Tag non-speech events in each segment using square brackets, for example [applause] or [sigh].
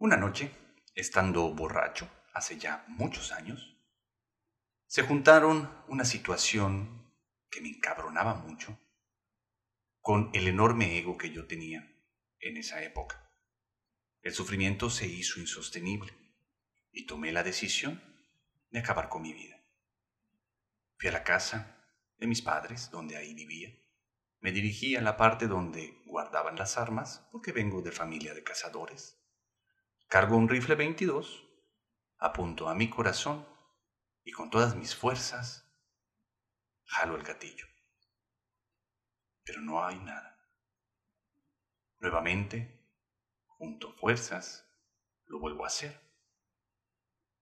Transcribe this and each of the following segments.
Una noche, estando borracho, hace ya muchos años, se juntaron una situación que me encabronaba mucho con el enorme ego que yo tenía en esa época. El sufrimiento se hizo insostenible y tomé la decisión de acabar con mi vida. Fui a la casa de mis padres, donde ahí vivía. Me dirigí a la parte donde guardaban las armas, porque vengo de familia de cazadores. Cargo un rifle 22, apunto a mi corazón y con todas mis fuerzas jalo el gatillo. Pero no hay nada. Nuevamente, junto fuerzas, lo vuelvo a hacer.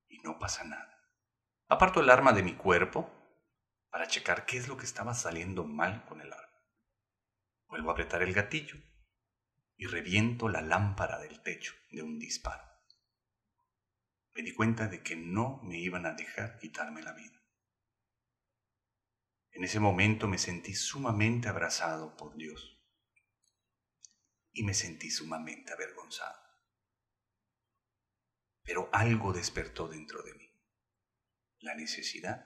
Y no pasa nada. Aparto el arma de mi cuerpo para checar qué es lo que estaba saliendo mal con el arma. Vuelvo a apretar el gatillo y reviento la lámpara del techo de un disparo. Me di cuenta de que no me iban a dejar quitarme la vida. En ese momento me sentí sumamente abrazado por Dios y me sentí sumamente avergonzado. Pero algo despertó dentro de mí, la necesidad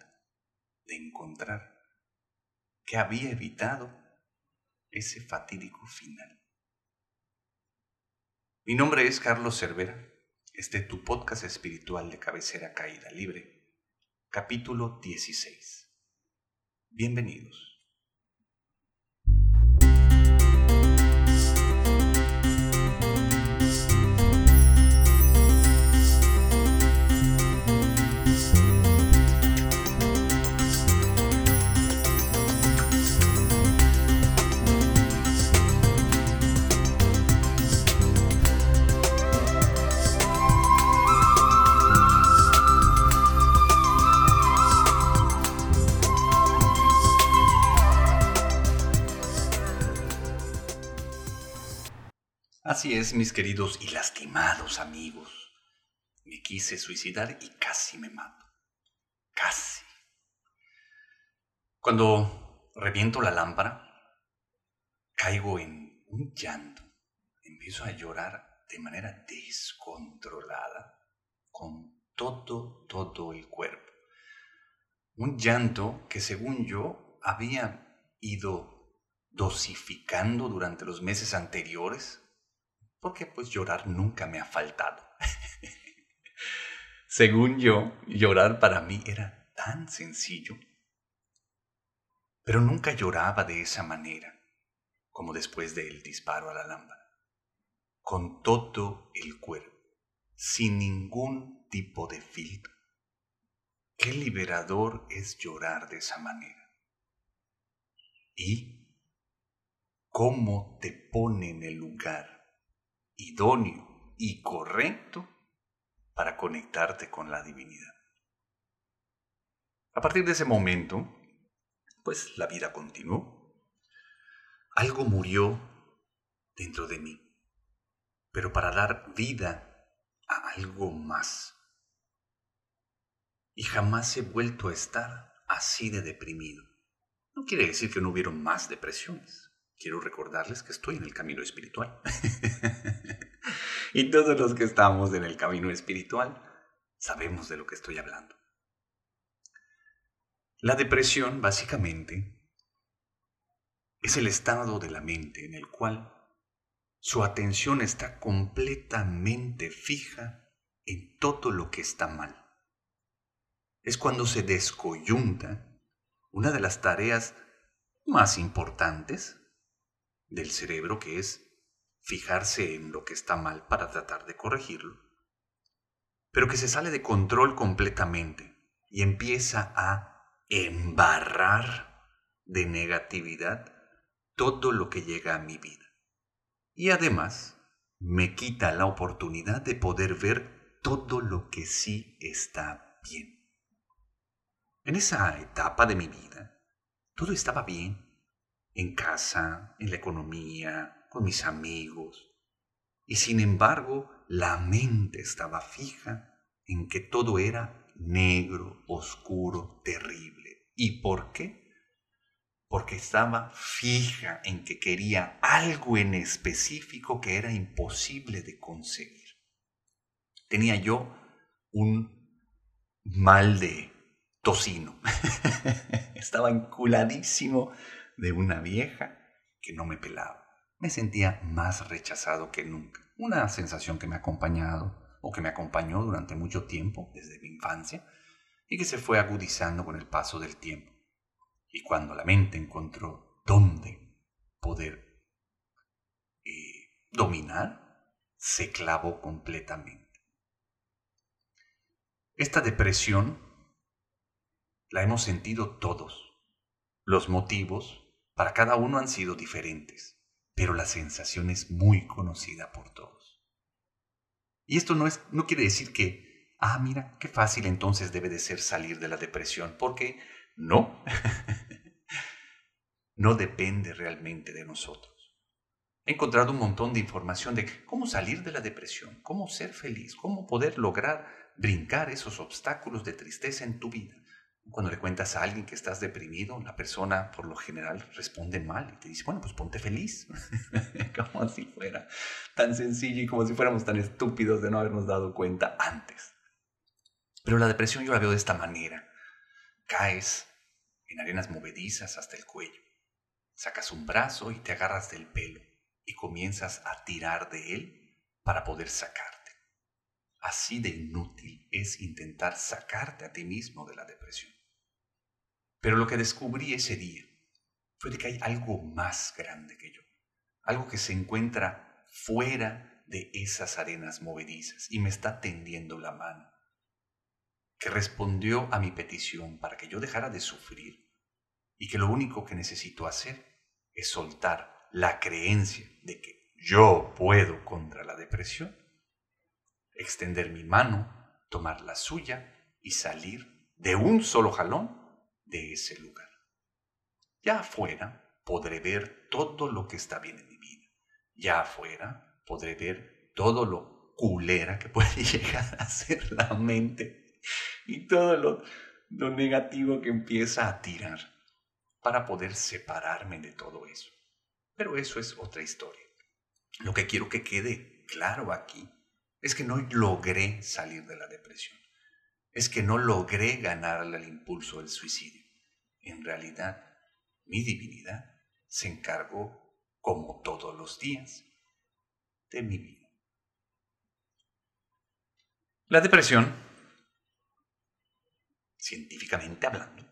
de encontrar que había evitado ese fatídico final. Mi nombre es Carlos Cervera, este es tu podcast espiritual de cabecera caída libre, capítulo 16. Bienvenidos. Mis queridos y lastimados amigos. Me quise suicidar y casi me mato. Casi. Cuando reviento la lámpara, caigo en un llanto. Empiezo a llorar de manera descontrolada con todo, todo el cuerpo. Un llanto que según yo había ido dosificando durante los meses anteriores porque pues llorar nunca me ha faltado. [laughs] Según yo, llorar para mí era tan sencillo, pero nunca lloraba de esa manera, como después del disparo a la lámpara, con todo el cuerpo, sin ningún tipo de filtro. Qué liberador es llorar de esa manera. Y cómo te pone en el lugar idóneo y correcto para conectarte con la divinidad. A partir de ese momento, pues la vida continuó. Algo murió dentro de mí, pero para dar vida a algo más. Y jamás he vuelto a estar así de deprimido. No quiere decir que no hubieron más depresiones quiero recordarles que estoy en el camino espiritual. [laughs] y todos los que estamos en el camino espiritual sabemos de lo que estoy hablando. La depresión, básicamente, es el estado de la mente en el cual su atención está completamente fija en todo lo que está mal. Es cuando se descoyunta una de las tareas más importantes del cerebro que es fijarse en lo que está mal para tratar de corregirlo, pero que se sale de control completamente y empieza a embarrar de negatividad todo lo que llega a mi vida. Y además me quita la oportunidad de poder ver todo lo que sí está bien. En esa etapa de mi vida, todo estaba bien en casa, en la economía, con mis amigos. Y sin embargo, la mente estaba fija en que todo era negro, oscuro, terrible. ¿Y por qué? Porque estaba fija en que quería algo en específico que era imposible de conseguir. tenía yo un mal de tocino. [laughs] Estaba enculadísimo de una vieja que no me pelaba. Me sentía más rechazado que nunca. Una sensación que me ha acompañado o que me acompañó durante mucho tiempo, desde mi infancia, y que se fue agudizando con el paso del tiempo. Y cuando la mente encontró dónde poder eh, dominar, se clavó completamente. Esta depresión la hemos sentido todos. Los motivos para cada uno han sido diferentes, pero la sensación es muy conocida por todos. Y esto no, es, no quiere decir que, ah, mira, qué fácil entonces debe de ser salir de la depresión, porque no, [laughs] no depende realmente de nosotros. He encontrado un montón de información de cómo salir de la depresión, cómo ser feliz, cómo poder lograr brincar esos obstáculos de tristeza en tu vida. Cuando le cuentas a alguien que estás deprimido, la persona por lo general responde mal y te dice, bueno, pues ponte feliz. [laughs] como si fuera tan sencillo y como si fuéramos tan estúpidos de no habernos dado cuenta antes. Pero la depresión yo la veo de esta manera. Caes en arenas movedizas hasta el cuello. Sacas un brazo y te agarras del pelo y comienzas a tirar de él para poder sacarte. Así de inútil es intentar sacarte a ti mismo de la depresión. Pero lo que descubrí ese día fue de que hay algo más grande que yo, algo que se encuentra fuera de esas arenas movedizas y me está tendiendo la mano, que respondió a mi petición para que yo dejara de sufrir y que lo único que necesito hacer es soltar la creencia de que yo puedo contra la depresión extender mi mano, tomar la suya y salir de un solo jalón de ese lugar. Ya afuera podré ver todo lo que está bien en mi vida. Ya afuera podré ver todo lo culera que puede [laughs] llegar a ser la mente y todo lo, lo negativo que empieza a tirar para poder separarme de todo eso. Pero eso es otra historia. Lo que quiero que quede claro aquí es que no logré salir de la depresión. Es que no logré ganarle al impulso del suicidio. En realidad, mi divinidad se encargó, como todos los días, de mi vida. La depresión, científicamente hablando,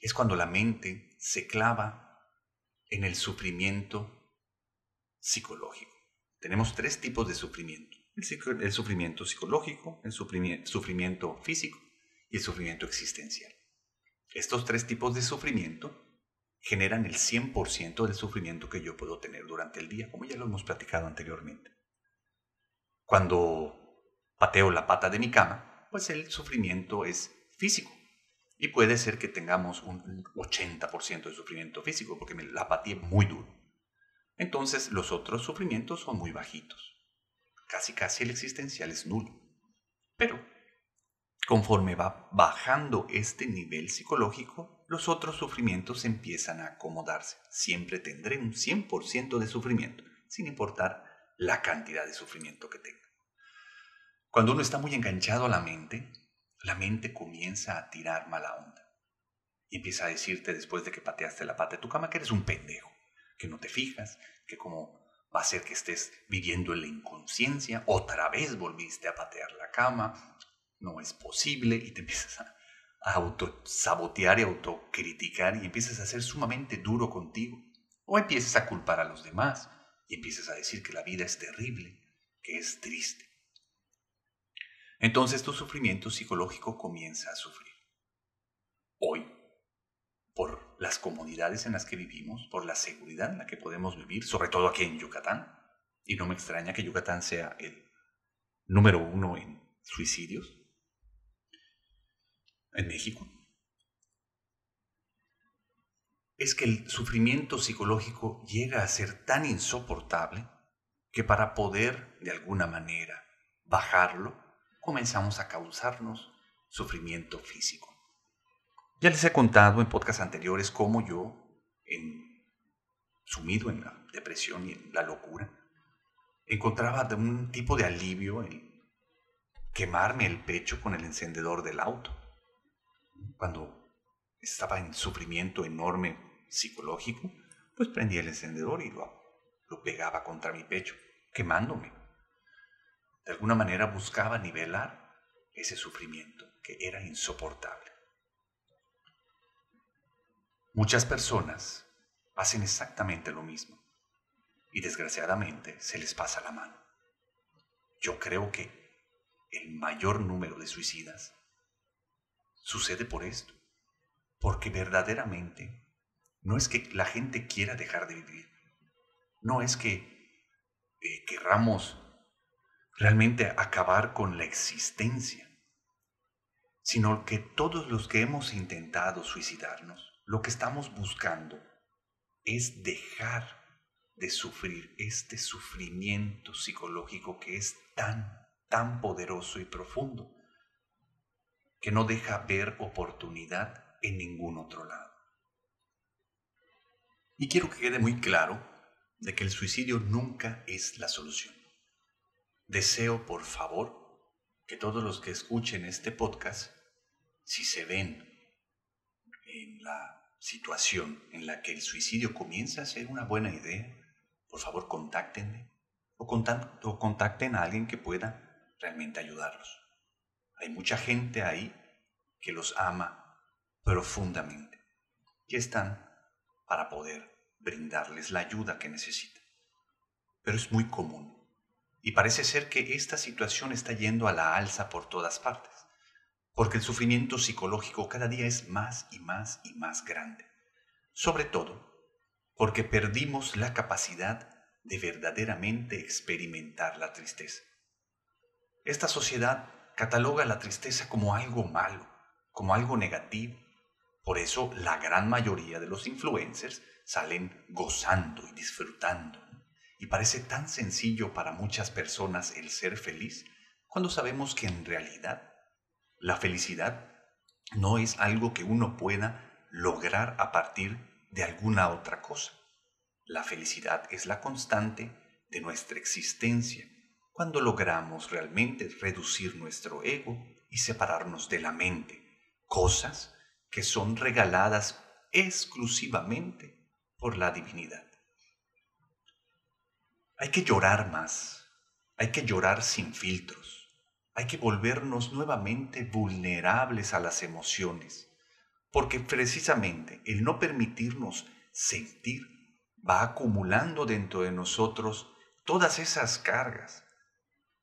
es cuando la mente se clava en el sufrimiento psicológico. Tenemos tres tipos de sufrimiento. El, sufrimiento psicológico, el sufrimiento físico y el sufrimiento existencial. Estos tres tipos de sufrimiento generan el 100% del sufrimiento que yo puedo tener durante el día, como ya lo hemos platicado anteriormente. Cuando pateo la pata de mi cama, pues el sufrimiento es físico. Y puede ser que tengamos un 80% de sufrimiento físico, porque me la pateé muy duro entonces los otros sufrimientos son muy bajitos. Casi casi el existencial es nulo. Pero conforme va bajando este nivel psicológico, los otros sufrimientos empiezan a acomodarse. Siempre tendré un 100% de sufrimiento, sin importar la cantidad de sufrimiento que tenga. Cuando uno está muy enganchado a la mente, la mente comienza a tirar mala onda. Y empieza a decirte después de que pateaste la pata de tu cama que eres un pendejo que no te fijas, que como va a ser que estés viviendo en la inconsciencia, otra vez volviste a patear la cama, no es posible y te [laughs] empiezas a, autosabotear y autocriticar y empiezas a ser sumamente duro contigo. O empiezas a culpar a los demás y empiezas a decir que la vida es terrible, que es triste. Entonces tu sufrimiento psicológico comienza a sufrir. Hoy por las comodidades en las que vivimos, por la seguridad en la que podemos vivir, sobre todo aquí en Yucatán. Y no me extraña que Yucatán sea el número uno en suicidios en México. Es que el sufrimiento psicológico llega a ser tan insoportable que para poder de alguna manera bajarlo, comenzamos a causarnos sufrimiento físico. Ya les he contado en podcasts anteriores cómo yo, sumido en la depresión y en la locura, encontraba un tipo de alivio en quemarme el pecho con el encendedor del auto. Cuando estaba en sufrimiento enorme psicológico, pues prendía el encendedor y lo, pegaba contra mi pecho, quemándome. De alguna manera buscaba nivelar ese sufrimiento que era insoportable. Muchas personas hacen exactamente lo mismo y desgraciadamente se les pasa la mano. Yo creo que el mayor número de suicidas sucede por esto, porque verdaderamente no es que la gente quiera dejar de vivir, no es que eh, querramos realmente acabar con la existencia, sino que todos los que hemos intentado suicidarnos, lo que estamos buscando es dejar de sufrir este sufrimiento psicológico que es tan tan poderoso y profundo que no deja ver oportunidad en ningún otro lado. Y quiero que quede muy claro de que el suicidio nunca es la solución. Deseo, por favor, que todos los que escuchen este podcast, si se ven en la situación en la que el suicidio comienza a ser una buena idea, por favor contáctenme o, contacten a alguien que pueda realmente ayudarlos. Hay mucha gente ahí que los ama profundamente y están para poder brindarles la ayuda que necesitan. Pero es muy común y parece ser que esta situación está yendo a la alza por todas partes, porque el sufrimiento psicológico cada día es más y más y más grande, sobre todo porque perdimos la capacidad de verdaderamente experimentar la tristeza. Esta sociedad cataloga la tristeza como algo malo, como algo negativo. Por eso la gran mayoría de los influencers salen gozando y disfrutando. Y parece tan sencillo para muchas personas el ser feliz cuando sabemos que en realidad la felicidad no es algo que uno pueda lograr a partir de alguna otra cosa. La felicidad es la constante de nuestra existencia cuando logramos realmente reducir nuestro ego y separarnos de la mente, cosas que son regaladas exclusivamente por la divinidad. Hay que llorar más, hay que llorar sin filtros, hay que volvernos nuevamente vulnerables a las emociones, porque precisamente el no permitirnos sentir va acumulando dentro de nosotros todas esas cargas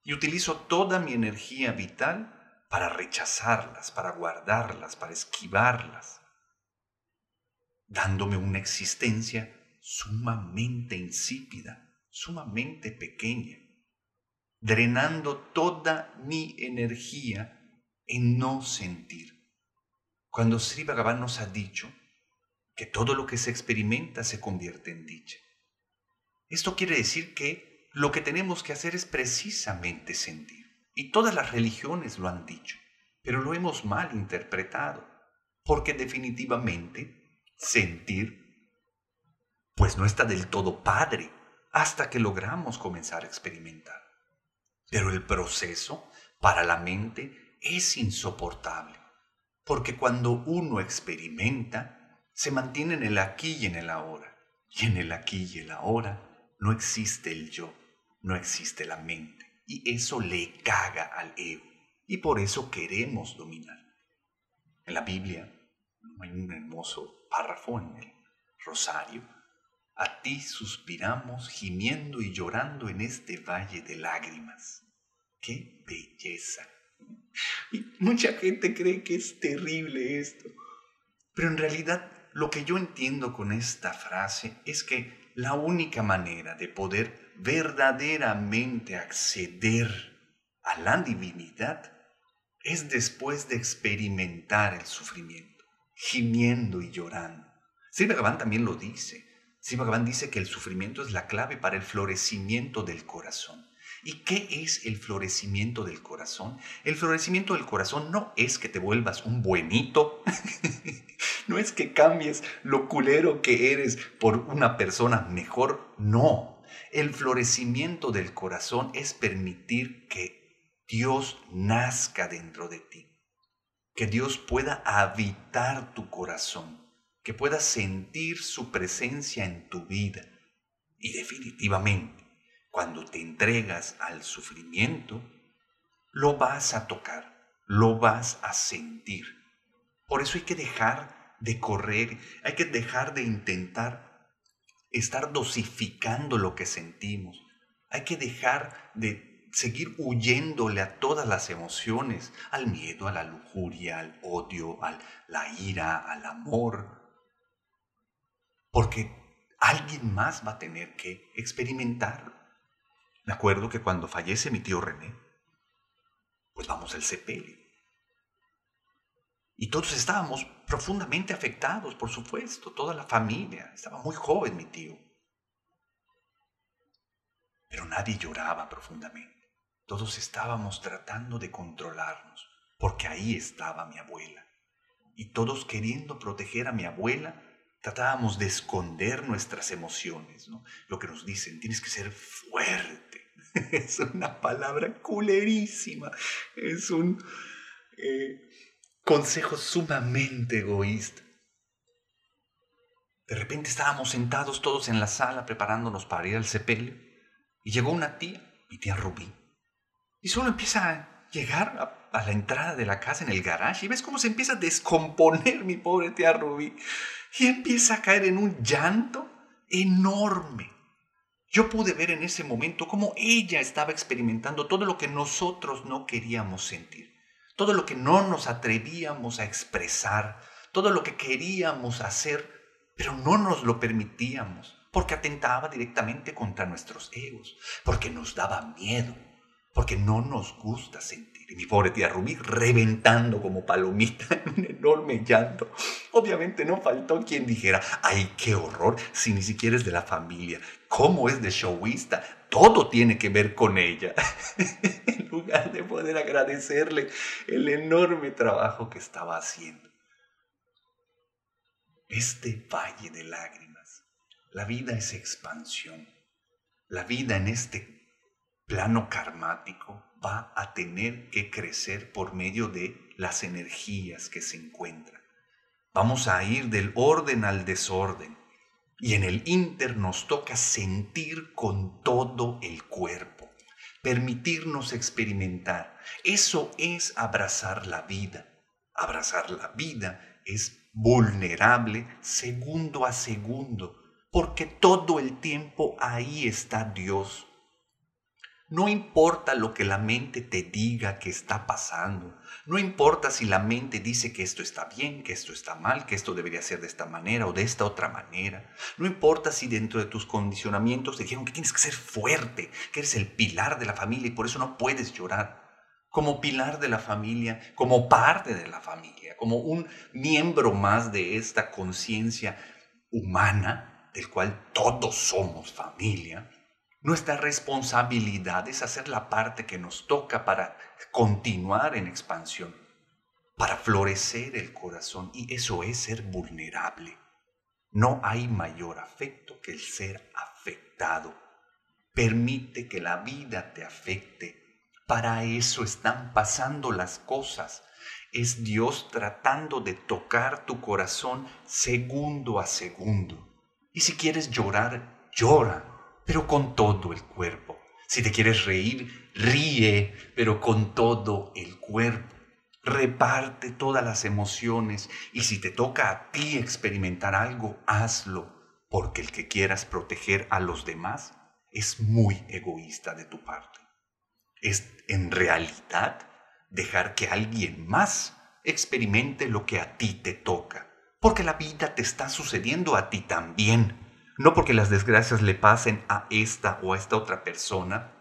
y utilizo toda mi energía vital para rechazarlas, para guardarlas, para esquivarlas, dándome una existencia sumamente insípida, sumamente pequeña, drenando toda mi energía en no sentir. Cuando Sri Bhagavan nos ha dicho que todo lo que se experimenta se convierte en dicha. Esto quiere decir que lo que tenemos que hacer es precisamente sentir. Y todas las religiones lo han dicho, pero lo hemos mal interpretado, porque definitivamente sentir, pues no está del todo padre hasta que logramos comenzar a experimentar. Pero el proceso para la mente es insoportable, porque cuando uno experimenta, se mantiene en el aquí y en el ahora, y en el aquí y el ahora no existe el yo no existe la mente. Y eso le caga al ego. Y por eso queremos dominar. En la Biblia hay un hermoso párrafo en el Rosario. A ti suspiramos gimiendo y llorando en este valle de lágrimas. ¡Qué belleza! Y mucha gente cree que es terrible esto. Pero en realidad lo que yo entiendo con esta frase es que la única manera de poder verdaderamente acceder a la divinidad es después de experimentar el sufrimiento, gimiendo y llorando. Sri también lo dice. Sri dice que el sufrimiento es la clave para el florecimiento del corazón. ¿Y qué es el florecimiento del corazón? El florecimiento del corazón no es que te vuelvas un buenito, [laughs] no es que cambies lo culero que eres por una persona mejor, no. El florecimiento del corazón es permitir que Dios nazca dentro de ti, que Dios pueda habitar tu corazón, que puedas sentir su presencia en tu vida. Y definitivamente, cuando te entregas al sufrimiento, lo vas a tocar, lo vas a sentir. Por eso hay que dejar de correr, hay que dejar de intentar estar dosificando lo que sentimos. Hay que dejar de seguir huyéndole a todas las emociones, al miedo, a la lujuria, al odio, a la ira, al amor. Porque alguien más va a tener que experimentarlo. Me acuerdo que cuando fallece mi tío René, pues vamos al sepelio. Y todos estábamos profundamente afectados, por supuesto, toda la familia. Estaba muy joven mi tío. Pero nadie lloraba profundamente. Todos estábamos tratando de controlarnos, porque ahí estaba mi abuela. Y todos queriendo proteger a mi abuela, tratábamos de esconder nuestras emociones. ¿no? Lo que nos dicen, tienes que ser fuerte [laughs] es una palabra culerísima, es un eh, consejo sumamente egoísta. De repente estábamos sentados todos en la sala preparándonos para ir al sepelio y llegó una tía, mi tía Rubí, y solo empieza a llegar a, a la entrada de la casa en el garage y ves cómo se empieza a descomponer mi pobre tía Rubí y empieza a caer en un llanto enorme yo pude ver en ese momento cómo ella estaba experimentando todo lo que nosotros no queríamos sentir, todo lo que no nos atrevíamos a expresar, todo lo que queríamos hacer, pero no nos lo permitíamos, porque atentaba directamente contra nuestros egos, porque nos daba miedo, porque no nos gusta sentir. Y mi pobre tía Rubí reventando como palomita [laughs] en un enorme llanto. Obviamente no faltó quien dijera, ay, qué horror, si ni siquiera es de la familia. ¿Cómo es de showista? Todo tiene que ver con ella. [laughs] en lugar de poder agradecerle el enorme trabajo que estaba haciendo. Este valle de lágrimas. La vida es expansión. La vida en este plano karmático va a tener que crecer por medio de las energías que se encuentran. Vamos a ir del orden al desorden y en el inter nos toca sentir con todo el cuerpo, permitirnos experimentar. Eso es abrazar la vida. Abrazar la vida es vulnerable segundo a segundo, porque todo el tiempo ahí está Dios no importa lo que la mente te diga que está pasando. No importa si la mente dice que esto está bien, que esto está mal, que esto debería ser de esta manera o de esta otra manera. No importa si dentro de tus condicionamientos te dijeron que tienes que ser fuerte, que eres el pilar de la familia y por eso no puedes llorar. Como pilar de la familia, como parte de la familia, como un miembro más de esta conciencia humana del cual todos somos familia nuestra responsabilidad es hacer la parte que nos toca para continuar en expansión, para florecer el corazón y eso es ser vulnerable. No hay mayor afecto que el ser afectado. Permite que la vida te afecte. Para eso están pasando las cosas. Es Dios tratando de tocar tu corazón segundo a segundo. Y si quieres llorar, llora pero con todo el cuerpo. Si te quieres reír, ríe, pero con todo el cuerpo. Reparte todas las emociones y si te toca a ti experimentar algo, hazlo, porque el que quieras proteger a los demás es muy egoísta de tu parte. Es en realidad dejar que alguien más experimente lo que a ti te toca, porque la vida te está sucediendo a ti también no porque las desgracias le pasen a esta o a esta otra persona,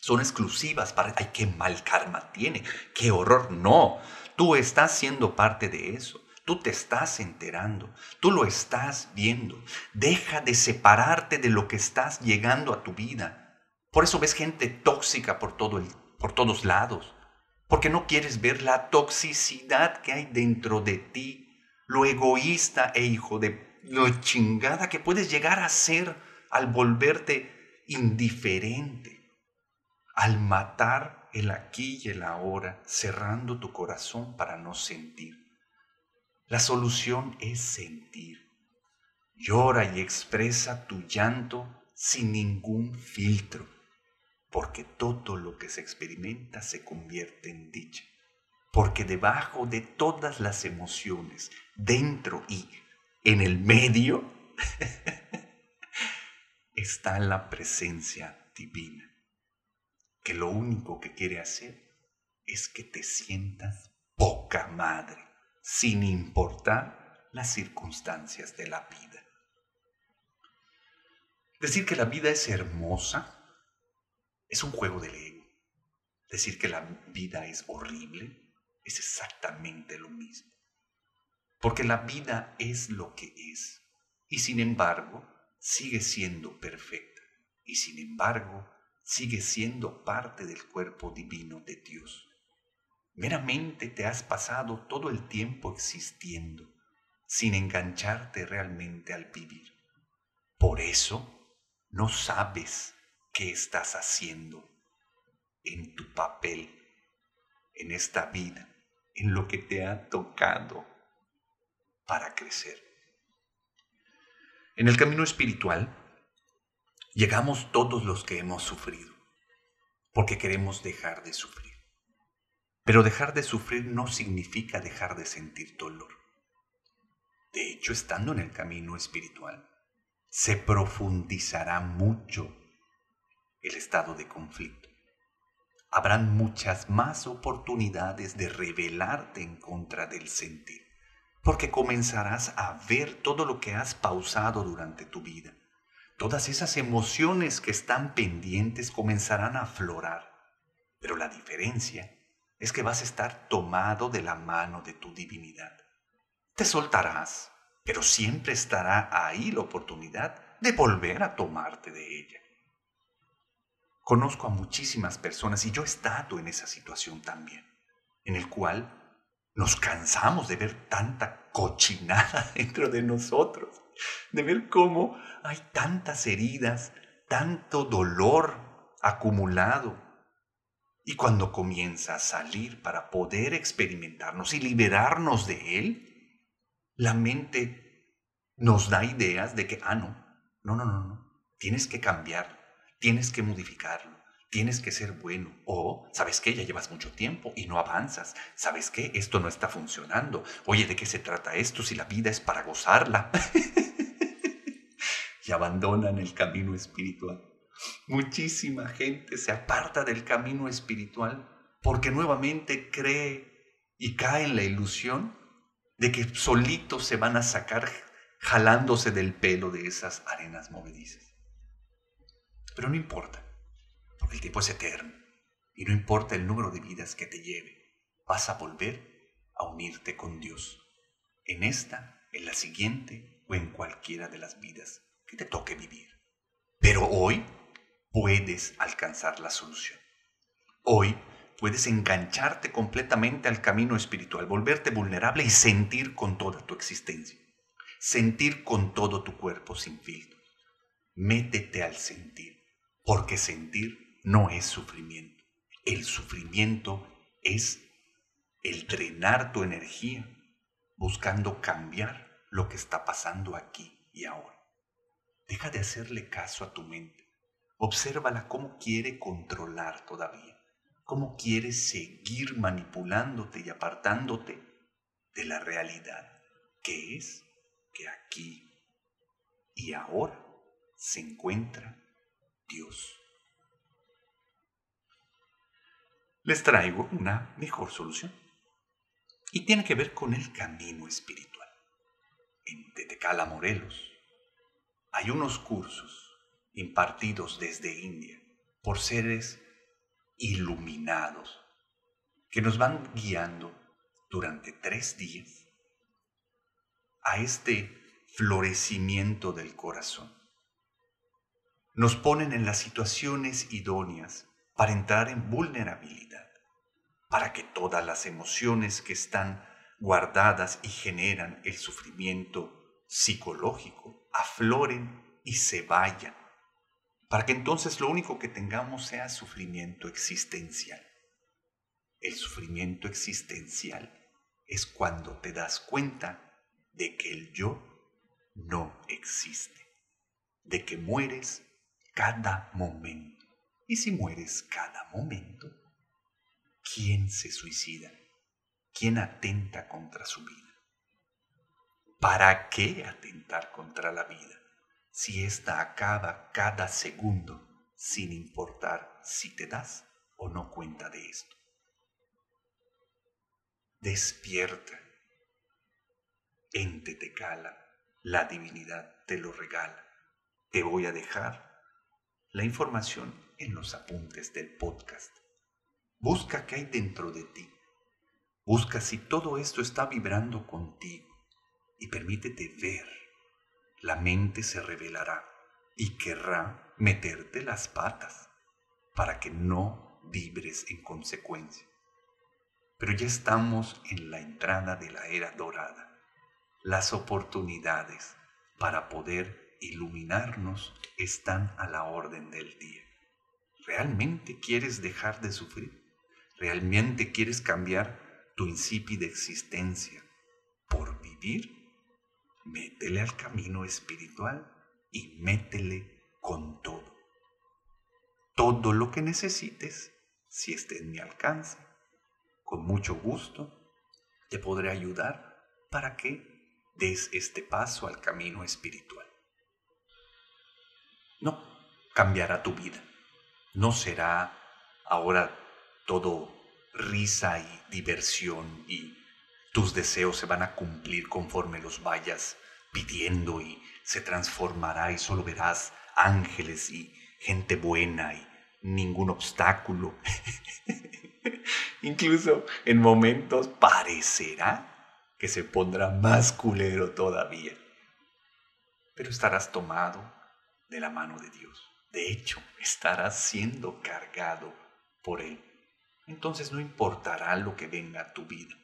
son exclusivas para, ay, qué mal karma tiene, qué horror. No, tú estás siendo parte de eso. Tú te estás enterando, tú lo estás viendo. Deja de separarte de lo que estás llegando a tu vida. Por eso ves gente tóxica por, todo el, por todos lados, porque no quieres ver la toxicidad que hay dentro de ti, lo egoísta e hijo de lo chingada que puedes llegar a ser al volverte indiferente, al matar el aquí y el ahora, cerrando tu corazón para no sentir. La solución es sentir. Llora y expresa tu llanto sin ningún filtro, porque todo lo que se experimenta se convierte en dicha. Porque debajo de todas las emociones, dentro y en el medio, [laughs] está la presencia divina, que lo único que quiere hacer es que te sientas poca madre, sin importar las circunstancias de la vida. Decir que la vida es hermosa es un juego del ego. Decir que la vida es horrible es exactamente lo mismo. Porque la vida es lo que es y sin embargo sigue siendo perfecta y sin embargo sigue siendo parte del cuerpo divino de Dios. Meramente te has pasado todo el tiempo existiendo sin engancharte realmente al vivir. Por eso no sabes qué estás haciendo en tu papel, en esta vida, en lo que te ha tocado para crecer. En el camino espiritual llegamos todos los que hemos sufrido, porque queremos dejar de sufrir. Pero dejar de sufrir no significa dejar de sentir dolor. De hecho, estando en el camino espiritual, se profundizará mucho el estado de conflicto. Habrán muchas más oportunidades de rebelarte en contra del sentir, porque comenzarás a ver todo lo que has pausado durante tu vida. Todas esas emociones que están pendientes comenzarán a aflorar, pero la diferencia es que vas a estar tomado de la mano de tu divinidad. Te soltarás, pero siempre estará ahí la oportunidad de volver a tomarte de ella. Conozco a muchísimas personas y yo he en esa situación también, en el cual nos cansamos de ver tanta cochinada [laughs] dentro de nosotros, de ver cómo hay tantas heridas, tanto dolor acumulado. Y cuando comienza a salir para poder experimentarnos y liberarnos de él, la mente nos da ideas de que, ah, no, no, no, no, no, tienes que cambiar, tienes que modificarlo, tienes que ser bueno. O, ¿sabes qué? Ya llevas mucho tiempo y no avanzas. ¿Sabes qué? Esto no está funcionando. Oye, ¿de qué se trata esto si la vida es para gozarla? [laughs] y abandonan el camino espiritual. Muchísima gente se aparta del camino espiritual porque nuevamente cree y cae en la ilusión de que solitos se van a sacar jalándose del pelo de esas arenas movedizas. Pero no importa, el tiempo es eterno y no importa el número de vidas que te lleve, vas a volver a unirte con Dios, en esta, en la siguiente o en cualquiera de las vidas que te toque vivir. Pero hoy puedes alcanzar la solución. Hoy puedes engancharte completamente al camino espiritual, volverte vulnerable y sentir con toda tu existencia. Sentir con todo tu cuerpo sin filtros. Métete al sentir, porque sentir no es sufrimiento. El sufrimiento es el drenar tu energía buscando cambiar lo que está pasando aquí y ahora. Deja de hacerle caso a tu mente. Obsérvala cómo quiere controlar todavía cómo quieres seguir manipulándote y apartándote de la realidad, que es que aquí y ahora se encuentra Dios. Les traigo una mejor solución y tiene que ver con el camino espiritual. En Tetecala, Morelos, hay unos cursos impartidos desde India por seres iluminados que nos van guiando durante tres días a este florecimiento del corazón. Nos ponen en las situaciones idóneas para entrar en vulnerabilidad, para que todas las emociones que están guardadas y generan el sufrimiento psicológico afloren y se vayan para que entonces lo único que tengamos sea sufrimiento existencial, El sufrimiento existencial es cuando te das cuenta de que el yo no existe, de que mueres cada momento. Y si mueres cada momento, ¿quién se suicida? ¿Quién atenta contra su vida? ¿Para qué atentar contra la vida si ésta acaba cada segundo sin importar si te das o no cuenta de esto? Despierta. Ente te cala, la divinidad te lo regala. Te voy a dejar la información en los apuntes del podcast. Busca qué hay dentro de ti Busca si todo esto está vibrando contigo y permítete ver. La mente se revelará y querrá meterte las patas para que no vibres en consecuencia. Pero ya estamos en la entrada de la era dorada. Las oportunidades para poder iluminarnos están a la orden del día. ¿Realmente quieres dejar de sufrir? ¿Realmente quieres cambiar tu insípida existencia por vivir, métele al camino espiritual y métele con todo. Todo lo que necesites, si esté en mi alcance, con mucho gusto, te podré ayudar para que des este paso al camino espiritual. No cambiará tu vida. No será ahora todo risa y diversión y tus deseos se van a cumplir conforme los vayas pidiendo y se transformará y solo verás ángeles y gente buena y ningún obstáculo. [laughs] Incluso en momentos parecerá que se pondrá más culero todavía. Pero estarás tomado de la mano de Dios. De hecho, estarás siendo cargado por Él entonces no importará lo que venga a tu vida.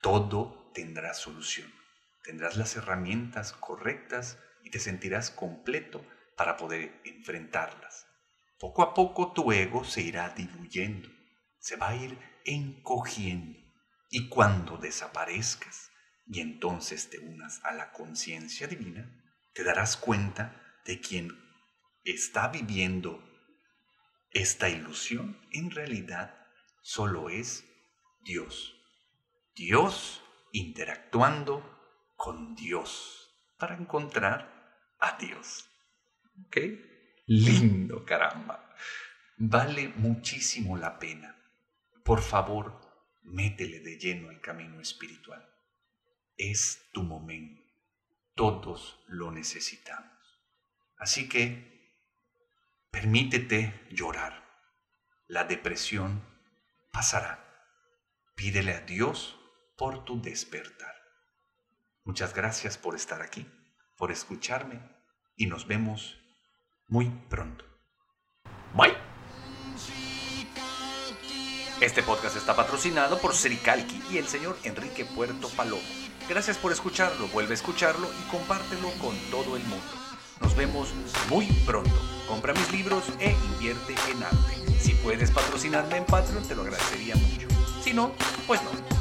Todo tendrá solución. Tendrás las herramientas correctas y te sentirás completo para poder enfrentarlas. Poco a poco tu ego se irá diluyendo, se va a ir encogiendo. Y cuando desaparezcas y entonces te unas a la conciencia divina, te darás cuenta de quien está viviendo esta ilusión en realidad solo es Dios. Dios interactuando con Dios para encontrar a Dios. ¿Ok? Lindo, caramba. Vale muchísimo la pena. Por favor, métele de lleno al camino espiritual. Es tu momento. Todos lo necesitamos. Así que permítete llorar. La depresión pasará. Pídele a Dios por tu despertar. Muchas gracias por estar aquí, por escucharme y nos vemos muy pronto. Bye. Este podcast está patrocinado por Sericalqui y el señor Enrique Puerto Palomo. Gracias por escucharlo, vuelve a escucharlo y compártelo con todo el mundo. Nos vemos muy pronto. Compra mis libros e invierte en arte. Si puedes patrocinarme en Patreon, te lo agradecería mucho. Si no, pues no.